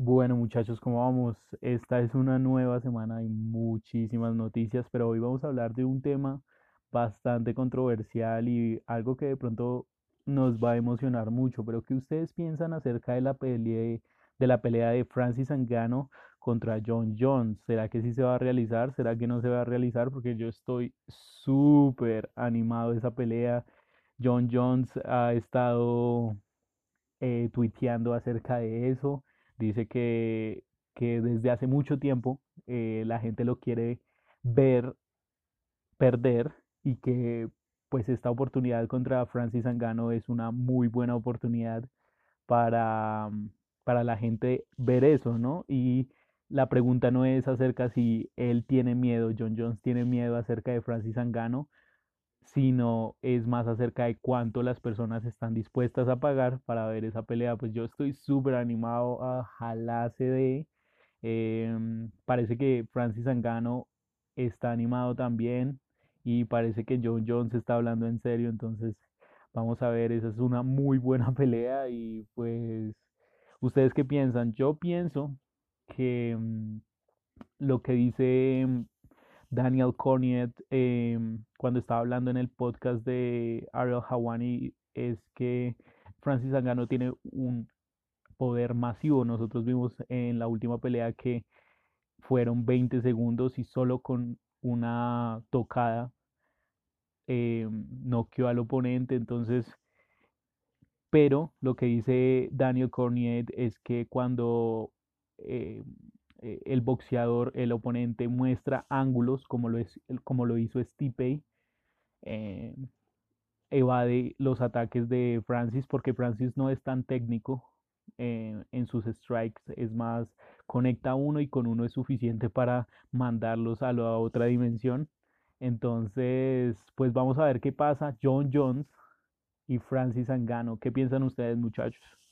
Bueno, muchachos, ¿cómo vamos? Esta es una nueva semana, hay muchísimas noticias, pero hoy vamos a hablar de un tema bastante controversial y algo que de pronto nos va a emocionar mucho, pero ¿qué ustedes piensan acerca de la pelea de la pelea de Francis Ngannou contra John Jones? ¿Será que sí se va a realizar? ¿Será que no se va a realizar? Porque yo estoy súper animado de esa pelea. John Jones ha estado eh, tuiteando acerca de eso. Dice que, que desde hace mucho tiempo eh, la gente lo quiere ver perder y que pues esta oportunidad contra Francis Ngannou es una muy buena oportunidad para, mm, para la gente ver eso, ¿no? Y la pregunta no es acerca si él tiene miedo, John Jones tiene miedo acerca de Francis Ngannou, sino es más acerca de cuánto las personas están dispuestas a pagar para ver esa pelea. Pues yo estoy súper animado, ojalá se dé. Em, parece que Francis Ngannou está animado también y parece que John Jones está hablando en serio, entonces vamos a ver, esa es una muy buena pelea y pues ustedes qué piensan? Yo pienso que mm, lo que dice Daniel Corniet em, cuando estaba hablando en el podcast de Ariel Hawani es que Francis Ngannou tiene un poder masivo. Nosotros vimos en la última pelea que fueron 20 segundos y solo con una tocada eh, noqueó al oponente. Entonces, pero lo que dice Daniel Corniet es que cuando eh, eh, el boxeador, el oponente muestra ángulos como lo, es, como lo hizo Stipe, eh, evade los ataques de Francis porque Francis no es tan técnico eh, en sus strikes, es más, conecta uno y con uno es suficiente para mandarlos a la otra dimensión. Entonces, pues vamos a ver qué pasa. John Jones y Francis Angano, ¿qué piensan ustedes muchachos?